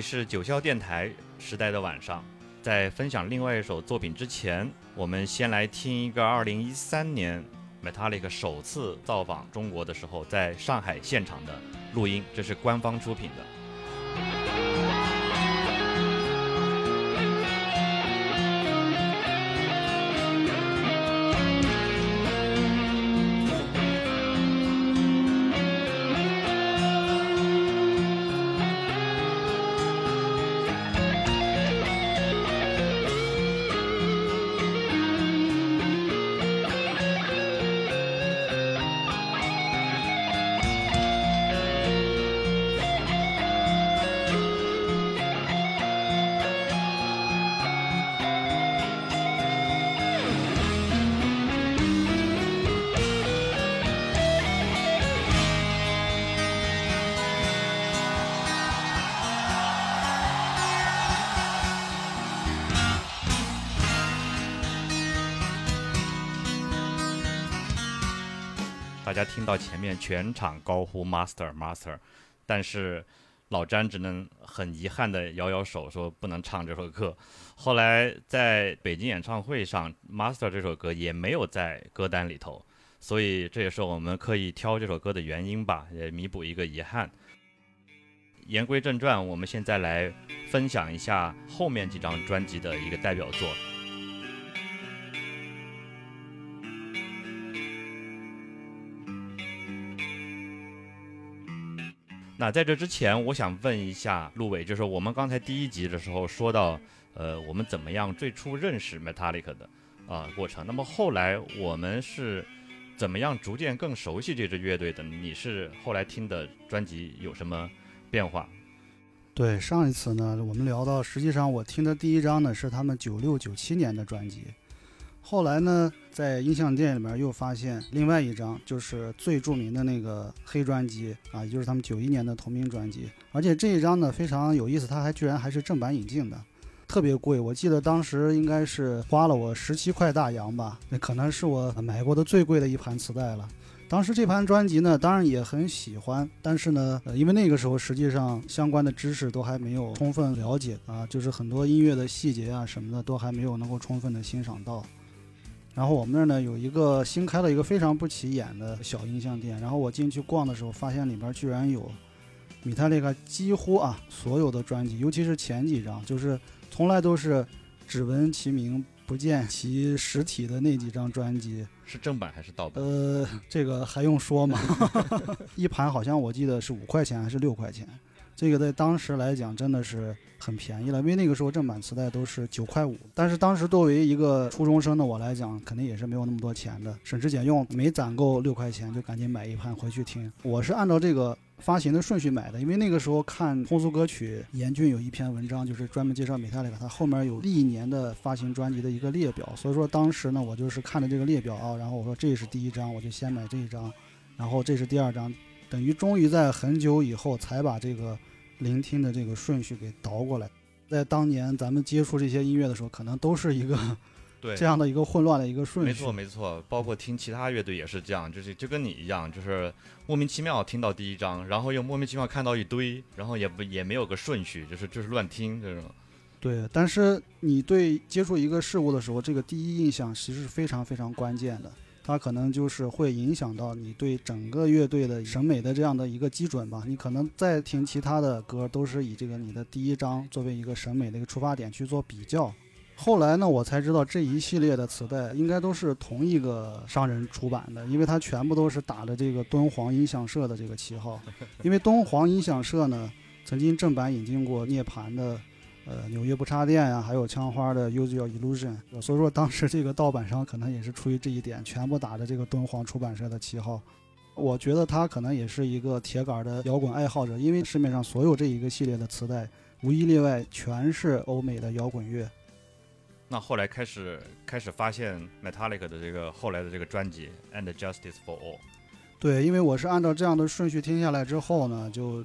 是九霄电台时代的晚上，在分享另外一首作品之前，我们先来听一个2013年 Metallica 首次造访中国的时候，在上海现场的录音，这是官方出品的。大家听到前面全场高呼 “Master Master”，但是老詹只能很遗憾地摇摇手，说不能唱这首歌。后来在北京演唱会上，“Master” 这首歌也没有在歌单里头，所以这也是我们刻意挑这首歌的原因吧，也弥补一个遗憾。言归正传，我们现在来分享一下后面几张专辑的一个代表作。那在这之前，我想问一下陆伟，就是我们刚才第一集的时候说到，呃，我们怎么样最初认识 Metallica 的啊、过程？那么后来我们是怎么样逐渐更熟悉这支乐队的？你是后来听的专辑有什么变化？对，上一次呢，我们聊到，实际上我听的第一张呢是他们九六九七年的专辑，后来呢，在音像店里面又发现另外一张，就是最著名的那个黑专辑啊，也就是他们九一年的同名专辑，而且这一张呢非常有意思，它还居然还是正版引进的。特别贵，我记得当时应该是花了我十七块大洋吧，那可能是我买过的最贵的一盘磁带了。当时这盘专辑呢，当然也很喜欢，但是呢，因为那个时候实际上相关的知识都还没有充分了解啊，就是很多音乐的细节啊什么的都还没有能够充分的欣赏到。然后我们那儿呢有一个新开了一个非常不起眼的小音像店，然后我进去逛的时候，发现里边居然有米特利卡几乎啊所有的专辑，尤其是前几张，就是从来都是只闻其名不见其实体的那几张专辑，是正版还是盗版？呃，这个还用说吗？一盘好像我记得是五块钱还是六块钱，这个在当时来讲真的是很便宜了，因为那个时候正版磁带都是九块五。但是当时作为一个初中生的我来讲，肯定也是没有那么多钱的，省吃俭用，没攒够六块钱就赶紧买一盘回去听。我是按照这个。发行的顺序买的，因为那个时候看通俗歌曲，严俊有一篇文章，就是专门介绍美泰里卡，它后面有历年的发行专辑的一个列表，所以说当时呢，我就是看着这个列表啊，然后我说这是第一张，我就先买这一张，然后这是第二张，等于终于在很久以后才把这个聆听的这个顺序给倒过来。在当年咱们接触这些音乐的时候，可能都是一个 对这样的一个混乱的一个顺序。没错没错，包括听其他乐队也是这样，就是就跟你一样，就是莫名其妙听到第一张，然后又莫名其妙看到一堆，然后也不也没有个顺序，就是就是乱听这种。对，但是你对接触一个事物的时候，这个第一印象其实是非常非常关键的，它可能就是会影响到你对整个乐队的审美的这样的一个基准吧。你可能再听其他的歌，都是以这个你的第一章作为一个审美的一个出发点去做比较。后来呢，我才知道这一系列的磁带应该都是同一个商人出版的，因为它全部都是打着这个敦煌音响社的这个旗号。因为敦煌音响社呢，曾经正版引进过涅槃的，呃，纽约不插电呀、还有枪花的 Use Your Illusion。所以说当时这个盗版商可能也是出于这一点，全部打着这个敦煌出版社的旗号。我觉得他可能也是一个铁杆的摇滚爱好者，因为市面上所有这一个系列的磁带，无一例外全是欧美的摇滚乐。那后来开始开始发现 Metallica 的这个后来的这个专辑《And Justice for All》，对，因为我是按照这样的顺序听下来之后呢，就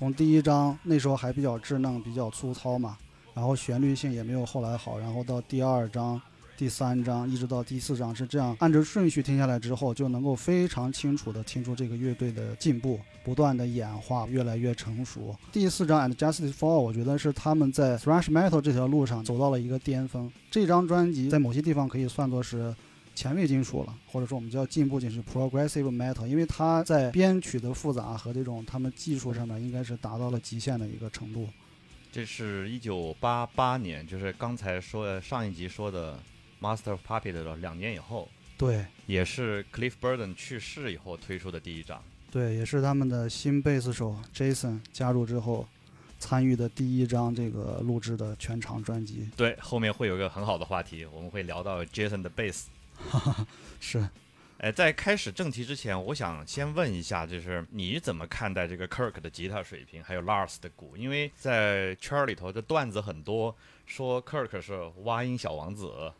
从第一章那时候还比较稚嫩、比较粗糙嘛，然后旋律性也没有后来好，然后到第二章、第三章一直到第四章是这样按照顺序听下来之后，就能够非常清楚的听出这个乐队的进步，不断的演化，越来越成熟。第四章 And Justice for All，我觉得是他们在 thrash metal 这条路上走到了一个巅峰。这张专辑在某些地方可以算作是前卫金属了，或者说我们叫进步金属 （progressive metal），因为它在编曲的复杂和这种他们技术上面应该是达到了极限的一个程度。这是一九八八年，就是刚才说上一集说的。Master of Puppet 的两年以后，对，也是 Cliff Burton 去世以后推出的第一张，对，也是他们的新贝斯手 Jason 加入之后参与的第一张这个录制的全长专辑。对，后面会有一个很好的话题，我们会聊到 Jason 的贝斯。是，哎，在开始正题之前，我想先问一下，就是你怎么看待这个 Kirk 的吉他水平，还有 Lars 的鼓？因为在圈里头的段子很多，说 Kirk 是挖音小王子。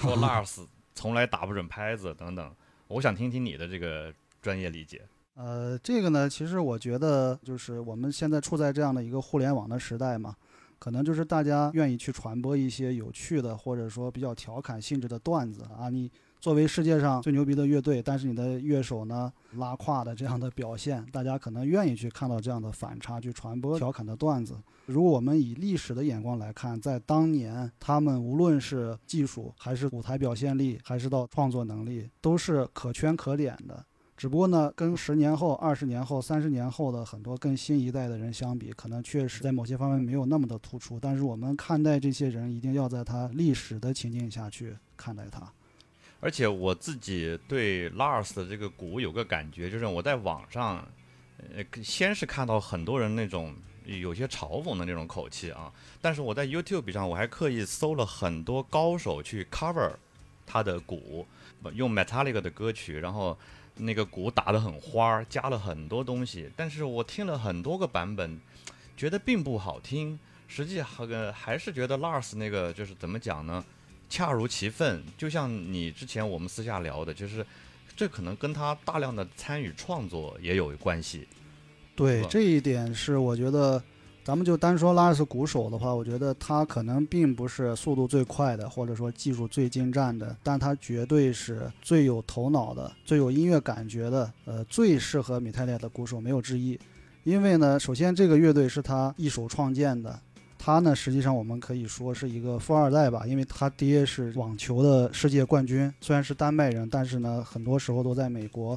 说 Lars 从来打不准拍子等等，我想听听你的这个专业理解。呃，这个呢，其实我觉得就是我们现在处在这样的一个互联网的时代嘛，可能就是大家愿意去传播一些有趣的或者说比较调侃性质的段子啊，你。作为世界上最牛逼的乐队，但是你的乐手呢拉胯的这样的表现，大家可能愿意去看到这样的反差，去传播调侃的段子。如果我们以历史的眼光来看，在当年，他们无论是技术，还是舞台表现力，还是到创作能力，都是可圈可点的。只不过呢，跟十年后、二十年后、三十年后的很多更新一代的人相比，可能确实在某些方面没有那么的突出。但是我们看待这些人，一定要在他历史的情境下去看待他。而且我自己对 Lars 的这个鼓有个感觉，就是我在网上，呃，先是看到很多人那种有些嘲讽的那种口气啊，但是我在 YouTube 上我还刻意搜了很多高手去 cover 他的鼓，用 Metallica 的歌曲，然后那个鼓打得很花，加了很多东西，但是我听了很多个版本，觉得并不好听，实际还还是觉得 Lars 那个就是怎么讲呢？恰如其分，就像你之前我们私下聊的，就是这可能跟他大量的参与创作也有关系。对这一点是我觉得，咱们就单说拉尔斯鼓手的话，我觉得他可能并不是速度最快的，或者说技术最精湛的，但他绝对是最有头脑的、最有音乐感觉的，呃，最适合米泰利亚的鼓手，没有之一。因为呢，首先这个乐队是他一手创建的。他呢，实际上我们可以说是一个富二代吧，因为他爹是网球的世界冠军，虽然是丹麦人，但是呢，很多时候都在美国。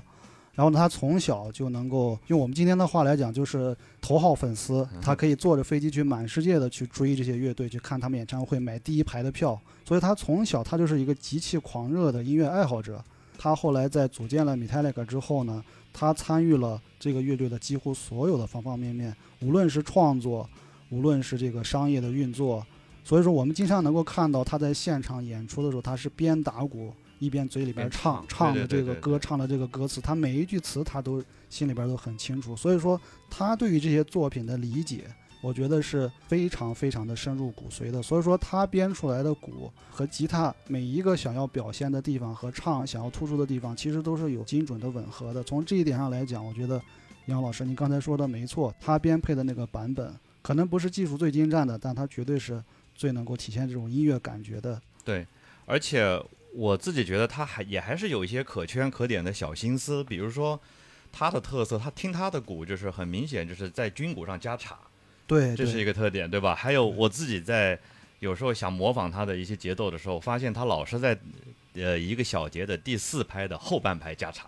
然后呢，他从小就能够用我们今天的话来讲，就是头号粉丝。他可以坐着飞机去满世界的去追这些乐队，去看他们演唱会，买第一排的票。所以他从小他就是一个极其狂热的音乐爱好者。他后来在组建了 Metallica 之后呢，他参与了这个乐队的几乎所有的方方面面，无论是创作。无论是这个商业的运作，所以说我们经常能够看到他在现场演出的时候，他是边打鼓一边嘴里边唱唱的这个歌，唱的这个歌词，他每一句词他都心里边都很清楚。所以说他对于这些作品的理解，我觉得是非常非常的深入骨髓的。所以说他编出来的鼓和吉他每一个想要表现的地方和唱想要突出的地方，其实都是有精准的吻合的。从这一点上来讲，我觉得杨老师你刚才说的没错，他编配的那个版本。可能不是技术最精湛的，但它绝对是最能够体现这种音乐感觉的。对，而且我自己觉得他还也还是有一些可圈可点的小心思，比如说他的特色，他听他的鼓就是很明显就是在军鼓上加镲，对，这是一个特点，对吧？还有我自己在有时候想模仿他的一些节奏的时候，发现他老是在呃一个小节的第四拍的后半拍加镲，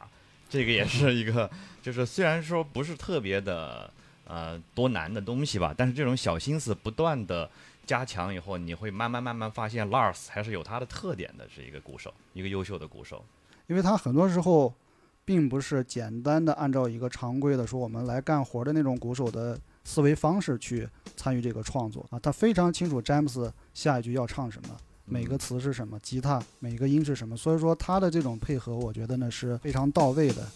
这个也是一个，就是虽然说不是特别的。呃，多难的东西吧？但是这种小心思不断的加强以后，你会慢慢慢慢发现，Lars 还是有他的特点的，是一个鼓手，一个优秀的鼓手。因为他很多时候并不是简单的按照一个常规的说我们来干活的那种鼓手的思维方式去参与这个创作啊，他非常清楚詹姆斯下一句要唱什么，每个词是什么，吉他每个音是什么，所以说他的这种配合，我觉得呢是非常到位的。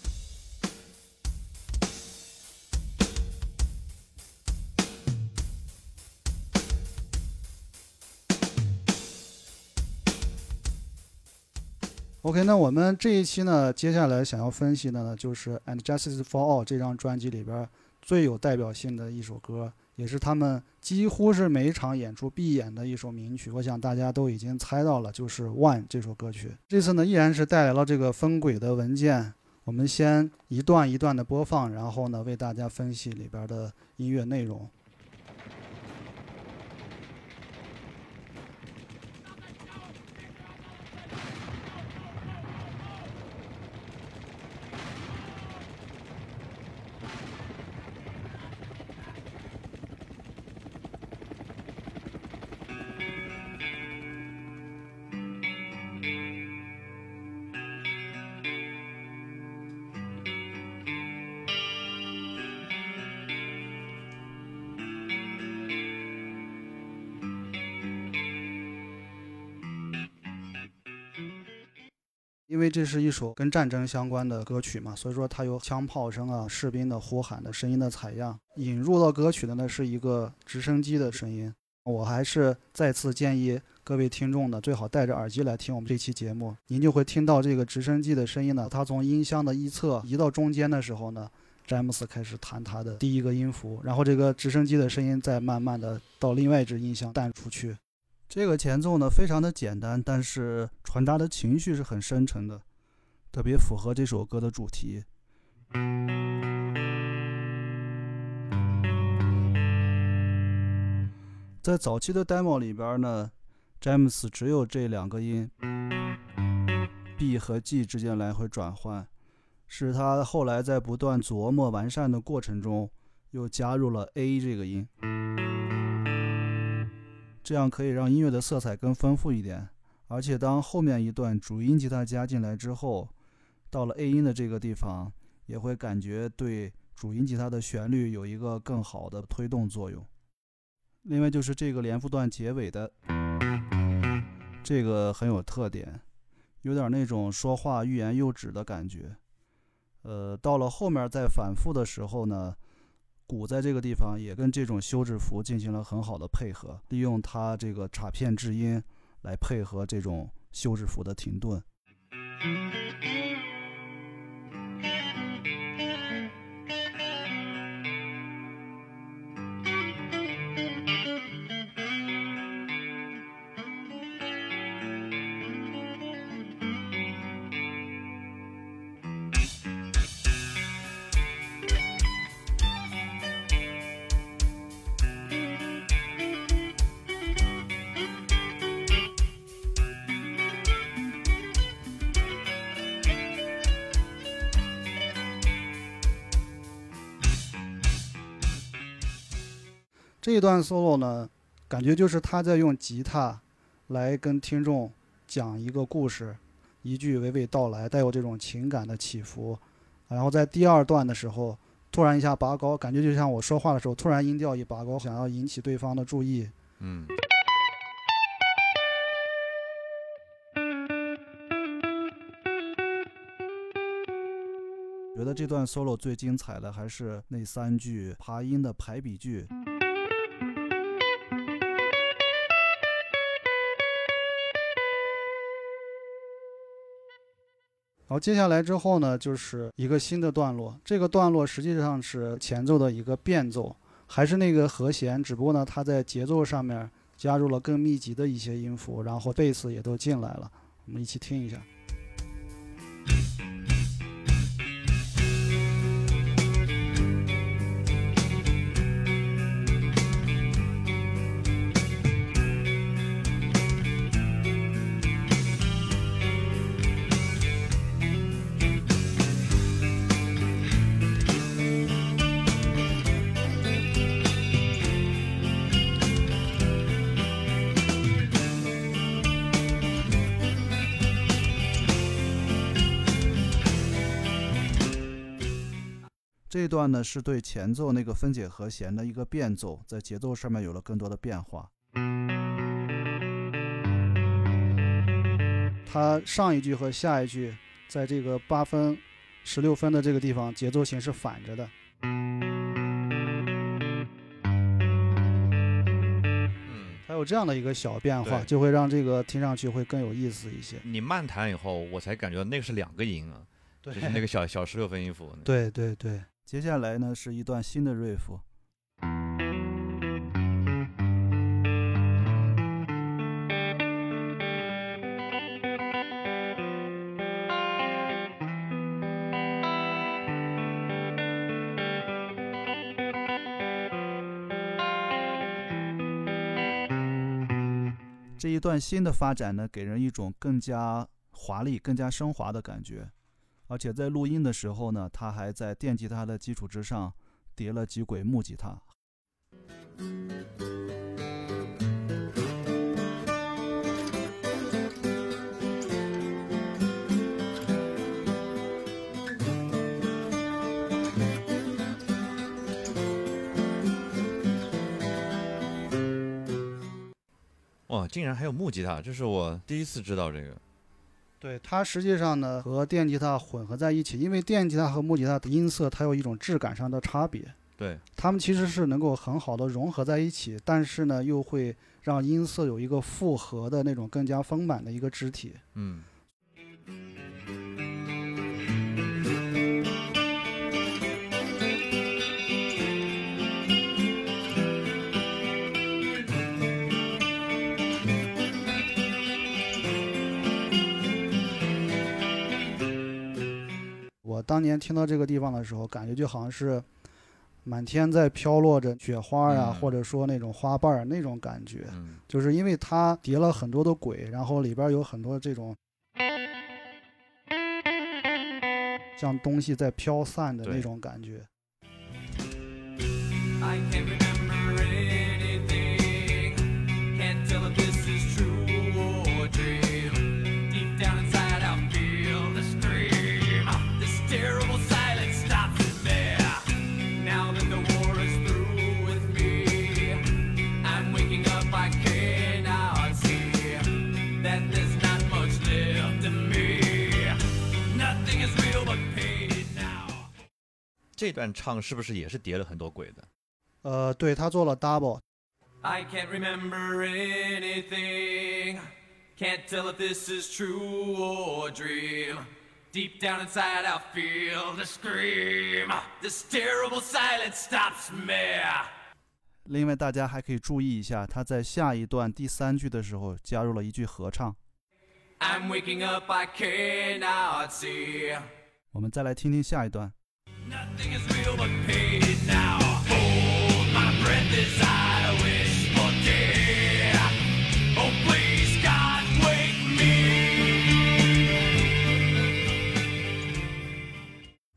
OK，那我们这一期呢，接下来想要分析的呢，就是《And Justice for All》这张专辑里边最有代表性的一首歌，也是他们几乎是每一场演出必演的一首名曲。我想大家都已经猜到了，就是《One》这首歌曲。这次呢，依然是带来了这个分轨的文件，我们先一段一段的播放，然后呢，为大家分析里边的音乐内容。这是一首跟战争相关的歌曲嘛，所以说它有枪炮声啊、士兵的呼喊的声音的采样。引入到歌曲的呢是一个直升机的声音。我还是再次建议各位听众呢，最好戴着耳机来听我们这期节目，您就会听到这个直升机的声音呢。它从音箱的一侧移到中间的时候呢，詹姆斯开始弹他的第一个音符，然后这个直升机的声音再慢慢的到另外一只音箱淡出去。这个前奏呢，非常的简单，但是传达的情绪是很深沉的，特别符合这首歌的主题。在早期的 demo 里边呢，詹姆斯只有这两个音，B 和 G 之间来回转换，是他后来在不断琢磨完善的过程中，又加入了 A 这个音。这样可以让音乐的色彩更丰富一点，而且当后面一段主音吉他加进来之后，到了 A 音的这个地方，也会感觉对主音吉他的旋律有一个更好的推动作用。另外就是这个连复段结尾的，这个很有特点，有点那种说话欲言又止的感觉。呃，到了后面再反复的时候呢。鼓在这个地方也跟这种休止符进行了很好的配合，利用它这个插片制音来配合这种休止符的停顿。这一段 solo 呢，感觉就是他在用吉他来跟听众讲一个故事，一句娓娓道来，带有这种情感的起伏。然后在第二段的时候，突然一下拔高，感觉就像我说话的时候，突然音调一拔高，想要引起对方的注意。嗯。觉得这段 solo 最精彩的还是那三句爬音的排比句。后接下来之后呢，就是一个新的段落。这个段落实际上是前奏的一个变奏，还是那个和弦，只不过呢，它在节奏上面加入了更密集的一些音符，然后贝斯也都进来了。我们一起听一下。这段呢是对前奏那个分解和弦的一个变奏，在节奏上面有了更多的变化。它上一句和下一句在这个八分、十六分的这个地方节奏型是反着的。嗯，它有这样的一个小变化，就会让这个听上去会更有意思一些。你慢弹以后，我才感觉那个是两个音啊，就是那个小小十六分音符。对对对。接下来呢是一段新的 riff。这一段新的发展呢，给人一种更加华丽、更加升华的感觉。而且在录音的时候呢，他还在电吉他的基础之上叠了几轨木吉他。哇，竟然还有木吉他，这是我第一次知道这个。对，它实际上呢和电吉他混合在一起，因为电吉他和木吉他的音色它有一种质感上的差别，对，它们其实是能够很好的融合在一起，但是呢又会让音色有一个复合的那种更加丰满的一个肢体。嗯。当年听到这个地方的时候，感觉就好像是满天在飘落着雪花呀，嗯。或者说那种花瓣儿那种感觉，嗯，就是因为它叠了很多的轨，然后里边有很多这种像东西在飘散的那种感觉。I 这段唱是不是也是叠了很多轨的？呃，对他做了 double，I can't remember anything. Can't tell if this is true or dream. Deep down inside, I feel the scream. This terrible silence stops me. 另外，大家还可以注意一下，他在下一段第三句的时候加入了一句合唱。I'm waking up, I cannot see. 我们再来听听下一段。Nothing is real but pain now. Hold my breath as I wish for oh please God, wake me.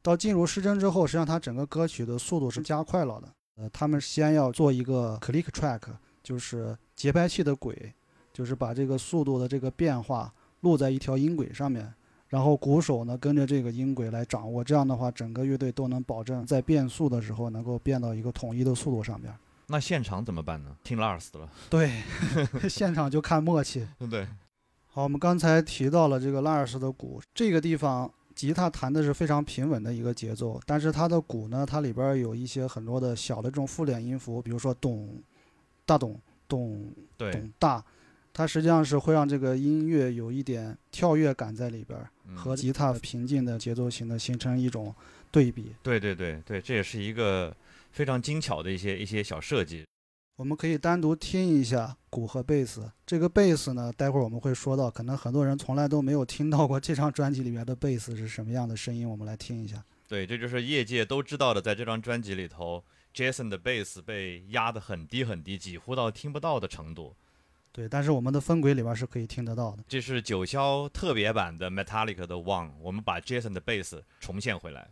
到进入失真之后，实际上它整个歌曲的速度是加快了的。呃，他们先要做一个 click track，就是节拍器的轨，就是把这个速度的这个变化录在一条音轨上面，然后鼓手呢跟着这个音轨来掌握，这样的话整个乐队都能保证在变速的时候能够变到一个统一的速度上边。那现场怎么办呢？听 Lars 的了，对，现场就看默契。对？好，我们刚才提到了这个 Lars 的鼓，这个地方吉他弹的是非常平稳的一个节奏，但是它的鼓呢，它里边有一些很多的小的这种附点音符，比如说咚、大咚、咚、咚大，它实际上是会让这个音乐有一点跳跃感在里边，嗯和吉他平静的节奏型的形成一种对比。对对对对，这也是一个非常精巧的一些一些小设计。我们可以单独听一下鼓和贝斯。这个贝斯呢，待会儿我们会说到，可能很多人从来都没有听到过这张专辑里面的贝斯是什么样的声音，我们来听一下。对，这就是业界都知道的，在这张专辑里头，Jason 的贝斯被压得很低很低，几乎到听不到的程度。对，但是我们的分轨里边是可以听得到的。这是九霄特别版的 Metallica 的 One，我们把 Jason 的贝斯重现回来。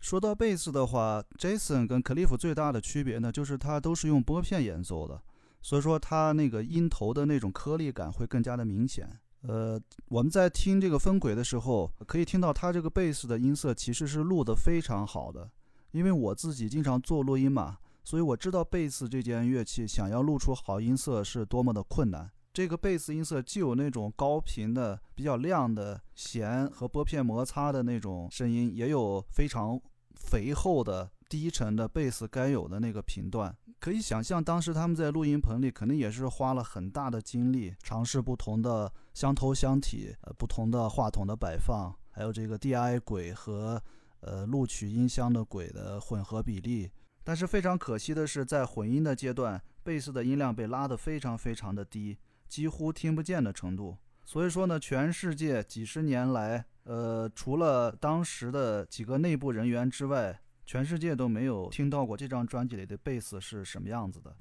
说到贝斯的话，Jason 跟 Cliff 最大的区别呢，就是他都是用拨片演奏的，所以说它那个音头的那种颗粒感会更加的明显。呃，我们在听这个分轨的时候，可以听到它这个贝斯的音色其实是录得非常好的。因为我自己经常做录音嘛，所以我知道贝斯这件乐器想要录出好音色是多么的困难。这个贝斯音色既有那种高频的、比较亮的弦和拨片摩擦的那种声音，也有非常肥厚的低沉的贝斯该有的那个频段。可以想象，当时他们在录音棚里肯定也是花了很大的精力，尝试不同的箱头箱体，呃，不同的话筒的摆放，还有这个 DI 轨和呃录取音箱的轨的混合比例。但是非常可惜的是，在混音的阶段，贝斯的音量被拉得非常非常的低，几乎听不见的程度。所以说呢，全世界几十年来，呃，除了当时的几个内部人员之外，全世界都没有听到过这张专辑里的贝斯是什么样子的。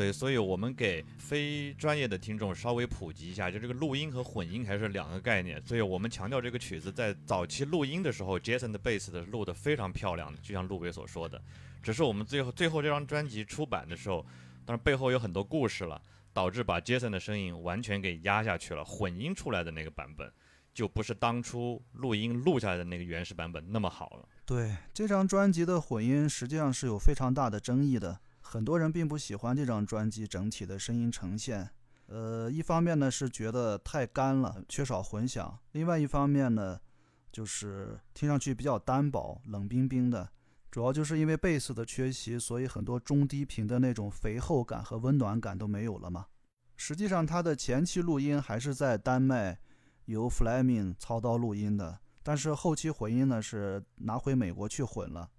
对，所以我们给非专业的听众稍微普及一下，就这个录音和混音还是两个概念。所以我们强调这个曲子在早期录音的时候，Jason 的贝斯的录的非常漂亮，就像陆伟所说的。只是我们最后最后这张专辑出版的时候，当然背后有很多故事了，导致把 Jason 的声音完全给压下去了，混音出来的那个版本就不是当初录音录下来的那个原始版本那么好了。对这张专辑的混音，实际上是有非常大的争议的。很多人并不喜欢这张专辑整体的声音呈现。呃，一方面呢是觉得太干了，缺少混响；另外一方面呢，就是听上去比较单薄、冷冰冰的。主要就是因为贝斯的缺席，所以很多中低频的那种肥厚感和温暖感都没有了嘛。实际上，它的前期录音还是在丹麦由 Fleming 操刀录音的，但是后期混音呢是拿回美国去混了。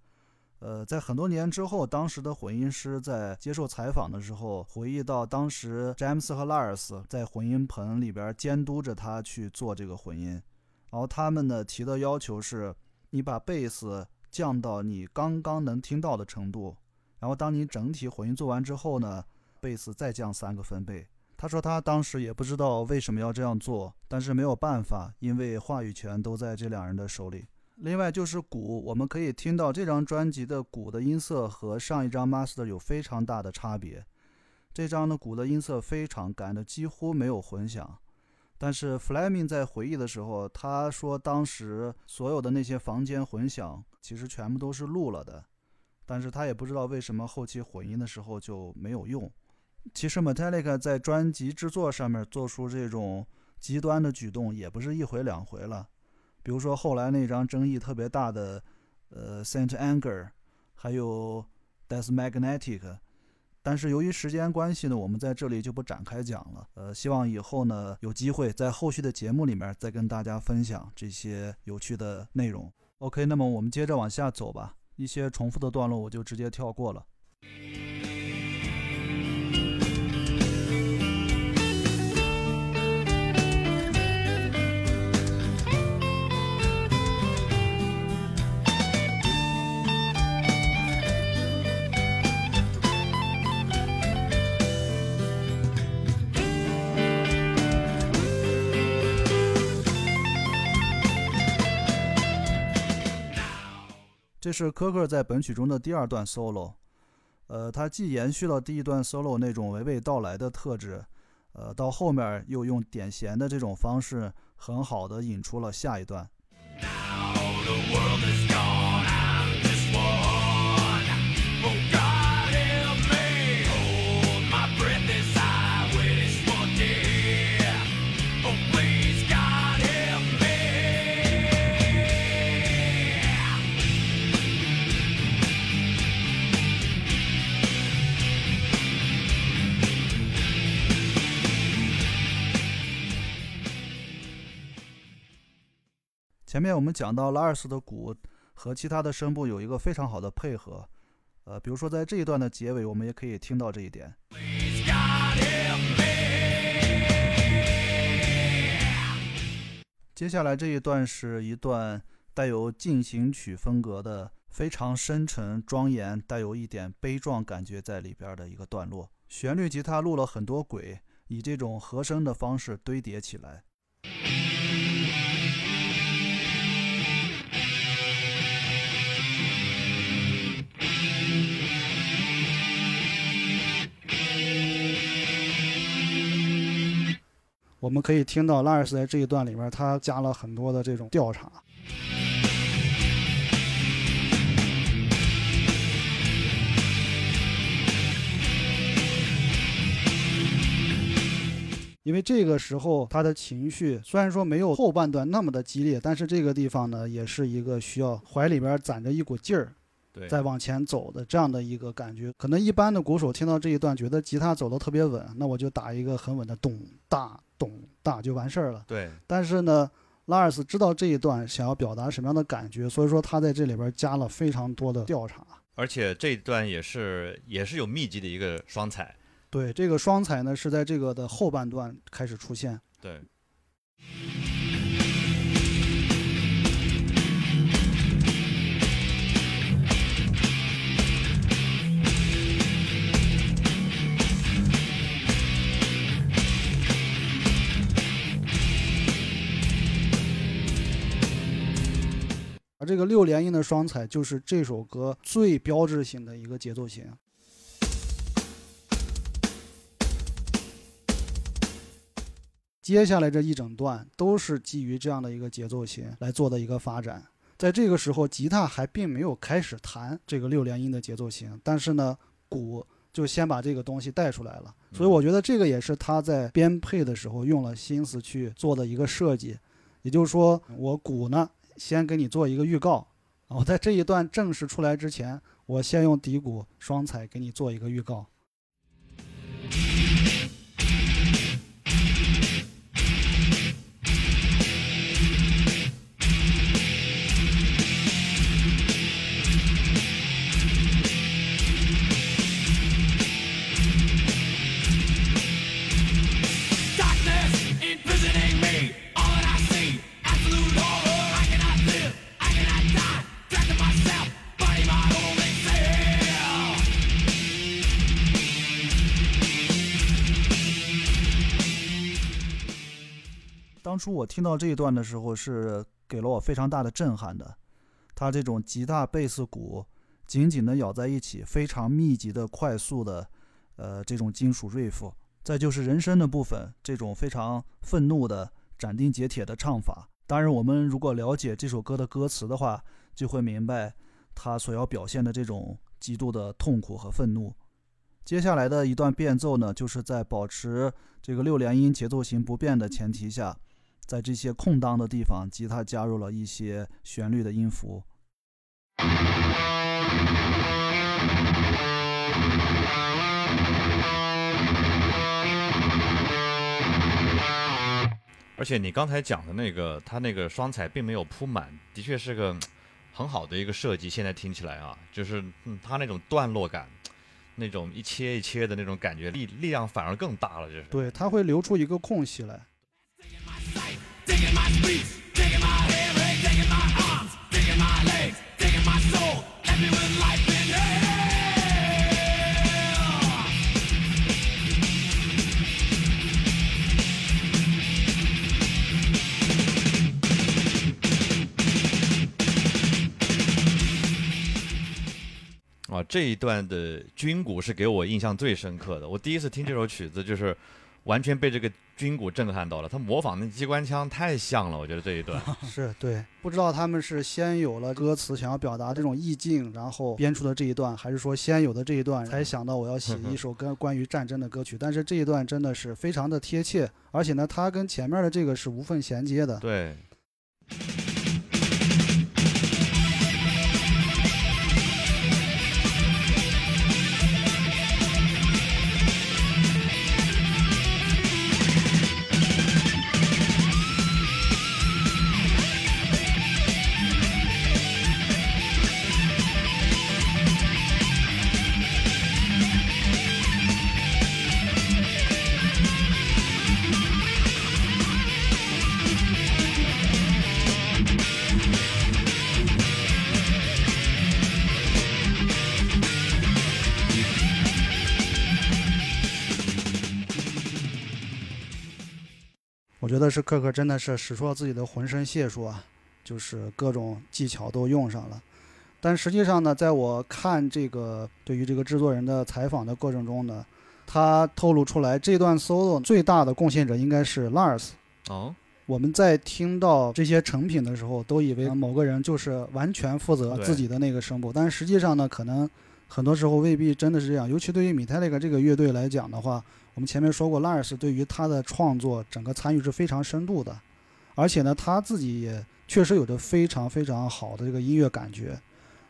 呃，在很多年之后，当时的混音师在接受采访的时候回忆到，当时詹姆斯和拉尔斯在混音棚里边监督着他去做这个混音，然后他们呢提的要求是，你把贝斯降到你刚刚能听到的程度，然后当你整体混音做完之后呢，贝斯再降三个分贝。他说他当时也不知道为什么要这样做，但是没有办法，因为话语权都在这两人的手里。另外就是鼓，我们可以听到这张专辑的鼓的音色和上一张 Master 有非常大的差别。这张的鼓的音色非常干的，几乎没有混响。但是 Fleming 在回忆的时候，他说当时所有的那些房间混响其实全部都是录了的，但是他也不知道为什么后期混音的时候就没有用。其实 Metallica 在专辑制作上面做出这种极端的举动也不是一回两回了。比如说后来那张争议特别大的，呃，Saint Anger，还有 Death Magnetic，但是由于时间关系呢，我们在这里就不展开讲了。呃，希望以后呢有机会在后续的节目里面再跟大家分享这些有趣的内容。OK，那么我们接着往下走吧，一些重复的段落我就直接跳过了。是科克在本曲中的第二段 solo，呃，它既延续了第一段 solo 那种娓娓道来的特质，呃，到后面又用点弦的这种方式，很好的引出了下一段。前面我们讲到拉尔斯的鼓和其他的声部有一个非常好的配合，呃，比如说在这一段的结尾，我们也可以听到这一点。接下来这一段是一段带有进行曲风格的、非常深沉庄严、带有一点悲壮感觉在里边的一个段落。旋律吉他录了很多轨，以这种和声的方式堆叠起来。我们可以听到拉尔斯在这一段里面他加了很多的这种调查。因为这个时候他的情绪虽然说没有后半段那么的激烈但是这个地方呢也是一个需要怀里边攒着一股劲儿再往前走的这样的一个感觉。可能一般的鼓手听到这一段觉得吉他走的特别稳那我就打一个很稳的咚哒咚大就完事儿了。对，但是呢，拉尔斯知道这一段想要表达什么样的感觉，所以说他在这里边加了非常多的调查。而且这一段也是也是有密集的一个双彩，对，这个双彩呢是在这个的后半段开始出现。对，而这个六连音的双踩就是这首歌最标志性的一个节奏型。接下来这一整段都是基于这样的一个节奏型来做的一个发展。在这个时候，吉他还并没有开始弹这个六连音的节奏型，但是呢，鼓就先把这个东西带出来了。所以我觉得这个也是他在编配的时候用了心思去做的一个设计。也就是说，我鼓呢先给你做一个预告，我在这一段正式出来之前，我先用底鼓双踩给你做一个预告。当初我听到这一段的时候，是给了我非常大的震撼的。它这种吉他、贝斯、鼓紧紧的咬在一起，非常密集的、快速的，呃，这种金属 riff，再就是人声的部分，这种非常愤怒的、斩钉截铁的唱法。当然，我们如果了解这首歌的歌词的话，就会明白他所要表现的这种极度的痛苦和愤怒。接下来的一段变奏呢，就是在保持这个六连音节奏型不变的前提下。在这些空档的地方，吉他加入了一些旋律的音符。而且你刚才讲的那个，它那个双踩并没有铺满，的确是个很好的一个设计。现在听起来啊，就是嗯，它那种段落感，那种一切一切的那种感觉，力力量反而更大了，就是。对，它会留出一个空隙来。这一段的军鼓是给我印象最深刻的。我第一次听这首曲子，就是完全被这个军鼓震撼到了。他模仿那机关枪太像了，我觉得这一段。是对，不知道他们是先有了歌词想要表达这种意境，然后编出的这一段，还是说先有的这一段才想到我要写一首跟关于战争的歌曲。但是这一段真的是非常的贴切，而且呢，它跟前面的这个是无缝衔接的。对，觉得是克克真的是使出了自己的浑身解数啊，就是各种技巧都用上了。但实际上呢，在我看这个对于这个制作人的采访的过程中呢，他透露出来这段 solo 最大的贡献者应该是 Lars。哦，我们在听到这些成品的时候，都以为某个人就是完全负责自己的那个声部，但实际上呢，可能很多时候未必真的是这样。尤其对于 Metallica 这个乐队来讲的话，我们前面说过拉尔斯对于他的创作整个参与是非常深度的，而且呢，他自己也确实有着非常非常好的这个音乐感觉。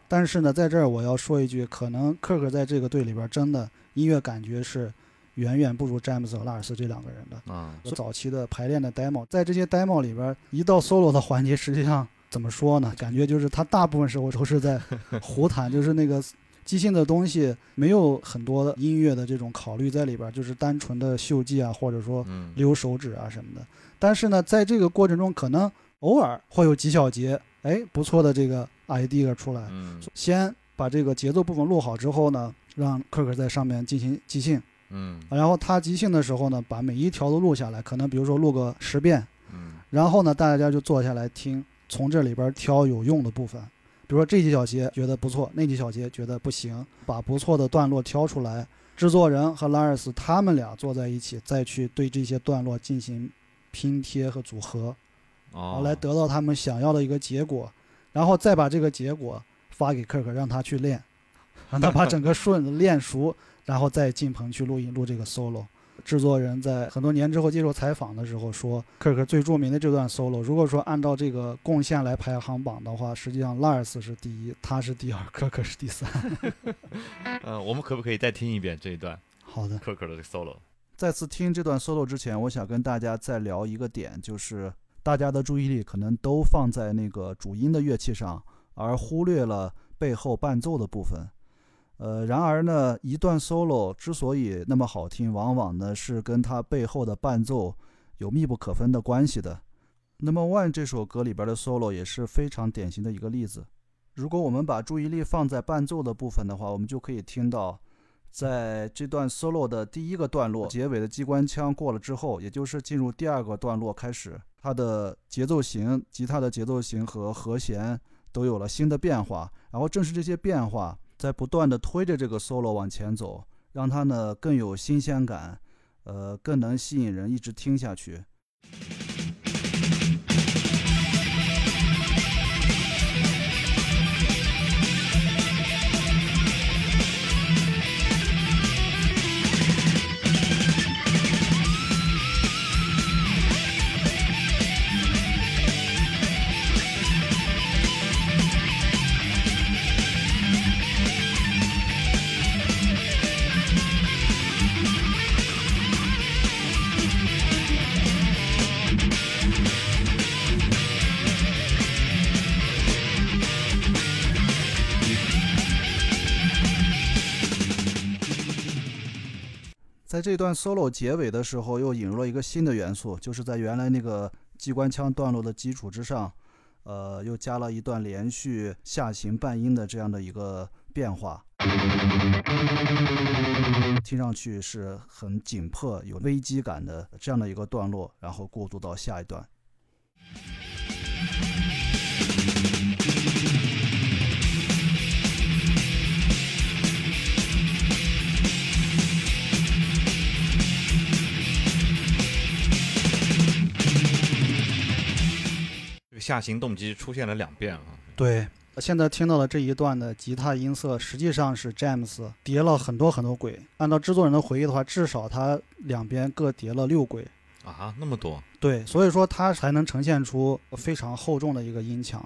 但是呢，在这儿我要说一句，可能克克在这个队里边真的音乐感觉是远远不如詹姆斯和拉尔斯这两个人的。啊，早期的排练的 demo，在这些 demo 里边，一到 solo 的环节，实际上怎么说呢？感觉就是他大部分时候都是在胡弹，就是那个即兴的东西，没有很多音乐的这种考虑在里边，就是单纯的秀技啊，或者说嗯，溜手指啊什么的。但是呢，在这个过程中，可能偶尔会有几小节，哎，不错的这个 idea 出来。嗯先把这个节奏部分录好之后呢，让克克在上面进行即兴。嗯然后他即兴的时候呢，把每一条都录下来，可能比如说录个十遍，嗯然后呢，大家就坐下来听，从这里边挑有用的部分，比如说这几小节觉得不错，那几小节觉得不行，把不错的段落挑出来，制作人和拉尔斯他们俩坐在一起，再去对这些段落进行拼贴和组合，哦，来得到他们想要的一个结果，然后再把这个结果发给克克，让他去练，让他把整个 顺练熟，然后再进棚去录音录这个 solo。制作人在很多年之后接受采访的时候说，克克最著名的这段 solo，如果说按照这个贡献来排行榜的话，实际上 Lars 是第一，他是第二，克克是第三。嗯，我们可不可以再听一遍这一段好的，克克的 solo？再次听这段 solo 之前，我想跟大家再聊一个点，就是大家的注意力可能都放在那个主音的乐器上，而忽略了背后伴奏的部分。呃，然而呢，一段 solo 之所以那么好听，往往呢是跟它背后的伴奏有密不可分的关系的。那么《One》这首歌里边的 solo 也是非常典型的一个例子。如果我们把注意力放在伴奏的部分的话，我们就可以听到，在这段 solo 的第一个段落结尾的机关枪过了之后，也就是进入第二个段落开始，它的节奏型、吉他的节奏型和和弦都有了新的变化。然后正是这些变化，在不断的推着这个 solo 往前走，让它呢更有新鲜感，呃，更能吸引人一直听下去。在这段 solo 结尾的时候，又引入了一个新的元素，就是在原来那个机关枪段落的基础之上，呃，又加了一段连续下行半音的这样的一个变化，听上去是很紧迫、有危机感的这样的一个段落，然后过渡到下一段。下行动机出现了两遍啊。对，现在听到的这一段的吉他音色，实际上是詹姆斯叠了很多很多轨。按照制作人的回忆的话，至少他两边各叠了六轨。啊，那么多，对，所以说它才能呈现出非常厚重的一个音墙，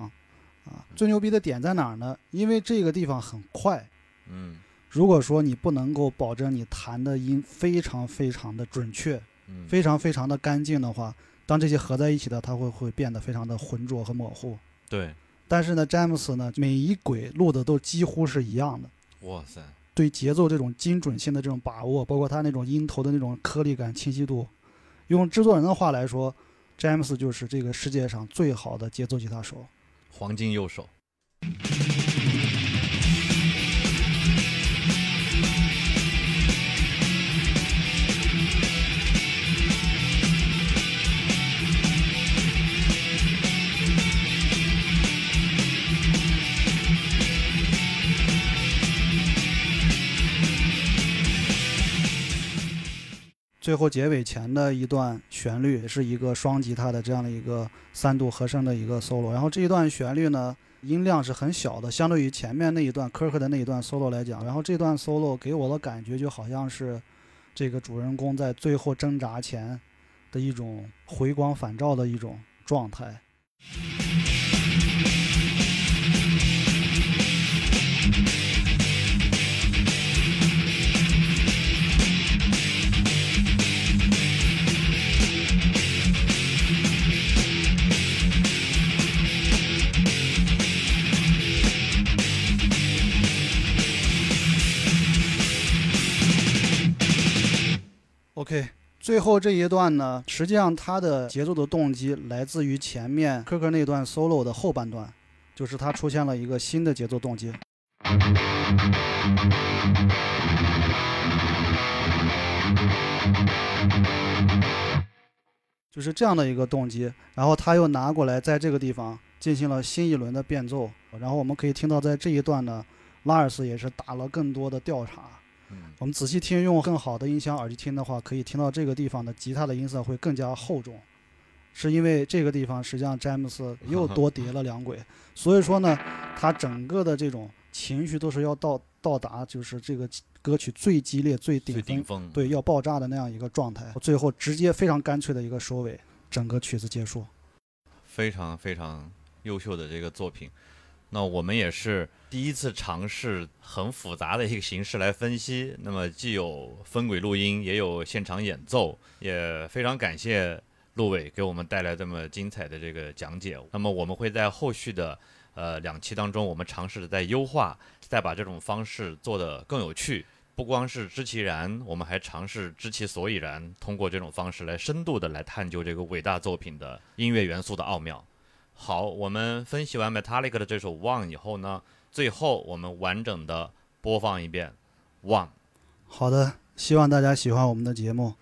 啊，最牛逼的点在哪儿呢？因为这个地方很快，嗯如果说你不能够保证你弹的音非常非常的准确，嗯，非常非常的干净的话，当这些合在一起的，它会会变得非常的浑浊和模糊。对，但是呢，詹姆斯呢，每一轨录的都几乎是一样的，哇塞，对节奏这种精准性的这种把握，包括他那种音头的那种颗粒感、清晰度，用制作人的话来说，詹姆斯就是这个世界上最好的节奏吉他手。黄金右手。最后结尾前的一段旋律，是一个双吉他的这样的一个三度和声的一个 solo。然后这一段旋律呢，音量是很小的，相对于前面那一段科克的那一段 solo 来讲，然后这段 solo 给我的感觉就好像是这个主人公在最后挣扎前的一种回光返照的一种状态。OK，最后这一段呢，实际上它的节奏的动机来自于前面科科那段 solo 的后半段，就是它出现了一个新的节奏动机。就是这样的一个动机，然后他又拿过来在这个地方进行了新一轮的变奏，然后我们可以听到在这一段呢，拉尔斯也是打了更多的调查，嗯我们仔细听，用更好的音箱耳机听的话，可以听到这个地方的吉他的音色会更加厚重，是因为这个地方实际上詹姆斯又多叠了两轨，所以说呢，他整个的这种情绪都是要到到达就是这个歌曲最激烈、最顶峰最顶，峰，对，要爆炸的那样一个状态，最后直接非常干脆的一个收尾，整个曲子结束。非常非常优秀的这个作品。那我们也是第一次尝试很复杂的一个形式来分析，那么既有分轨录音，也有现场演奏，也非常感谢陆伟给我们带来这么精彩的这个讲解。那么我们会在后续的呃两期当中，我们尝试着在优化，再把这种方式做得更有趣。不光是知其然，我们还尝试知其所以然，通过这种方式来深度的来探究这个伟大作品的音乐元素的奥妙。好，我们分析完 Metallica 的这首《One》以后呢，最后我们完整的播放一遍《One》。好的，希望大家喜欢我们的节目。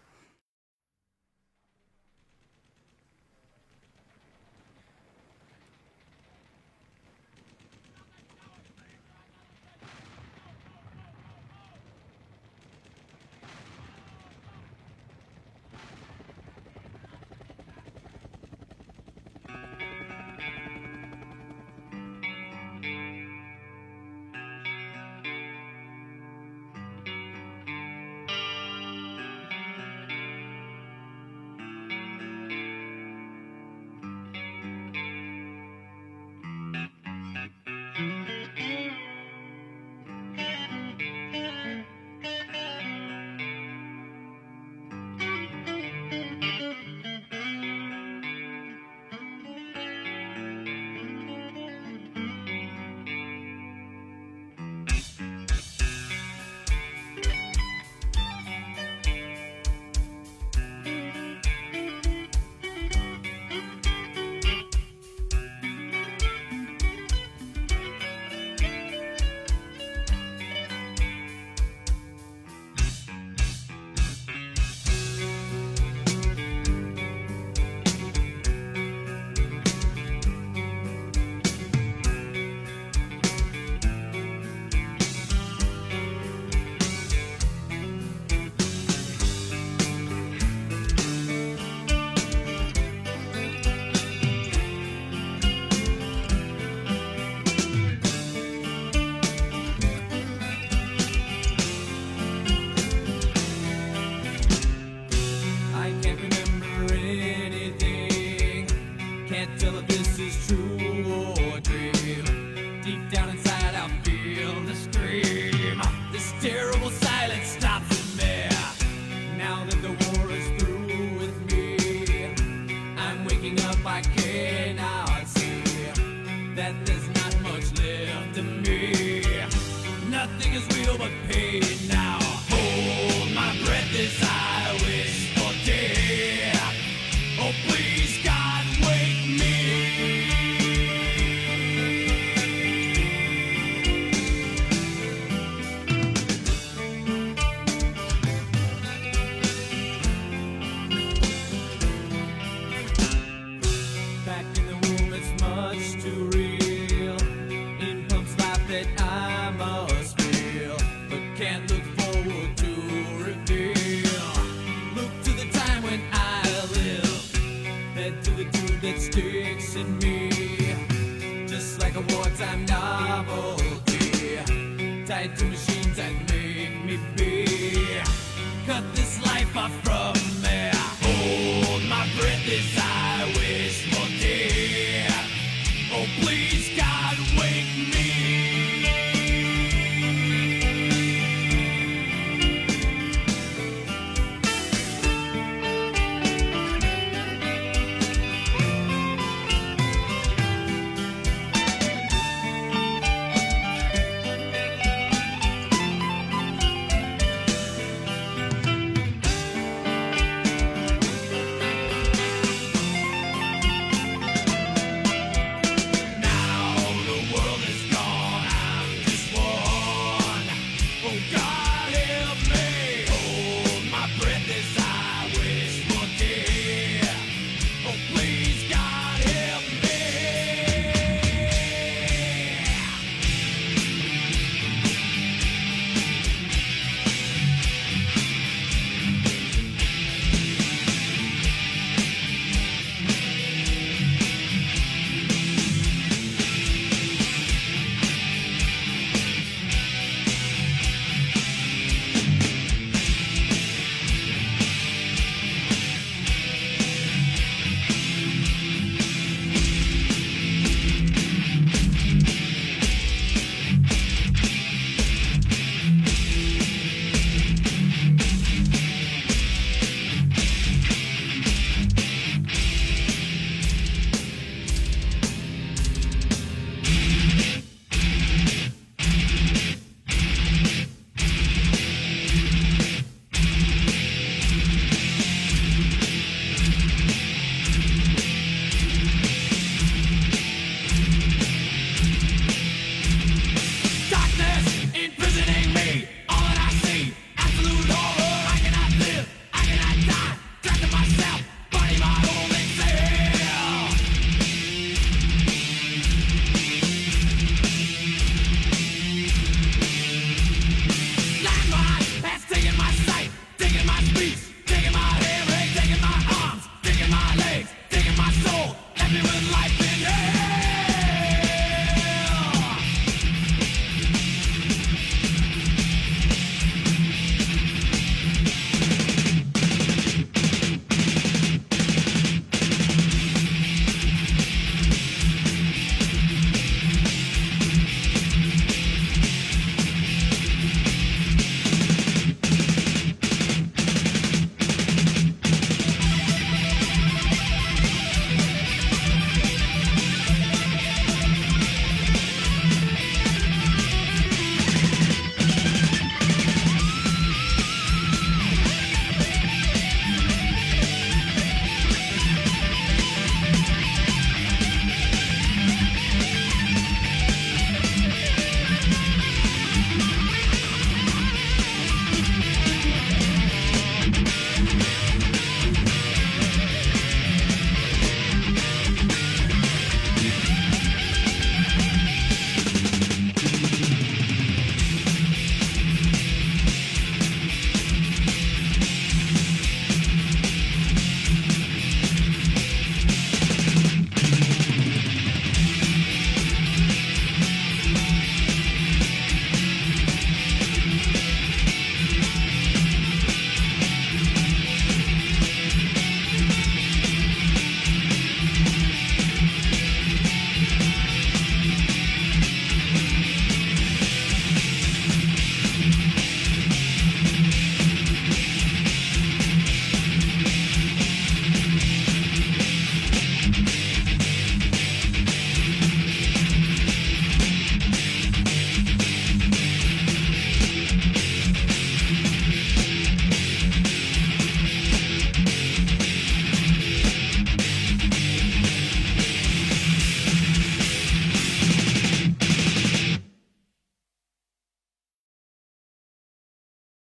来自信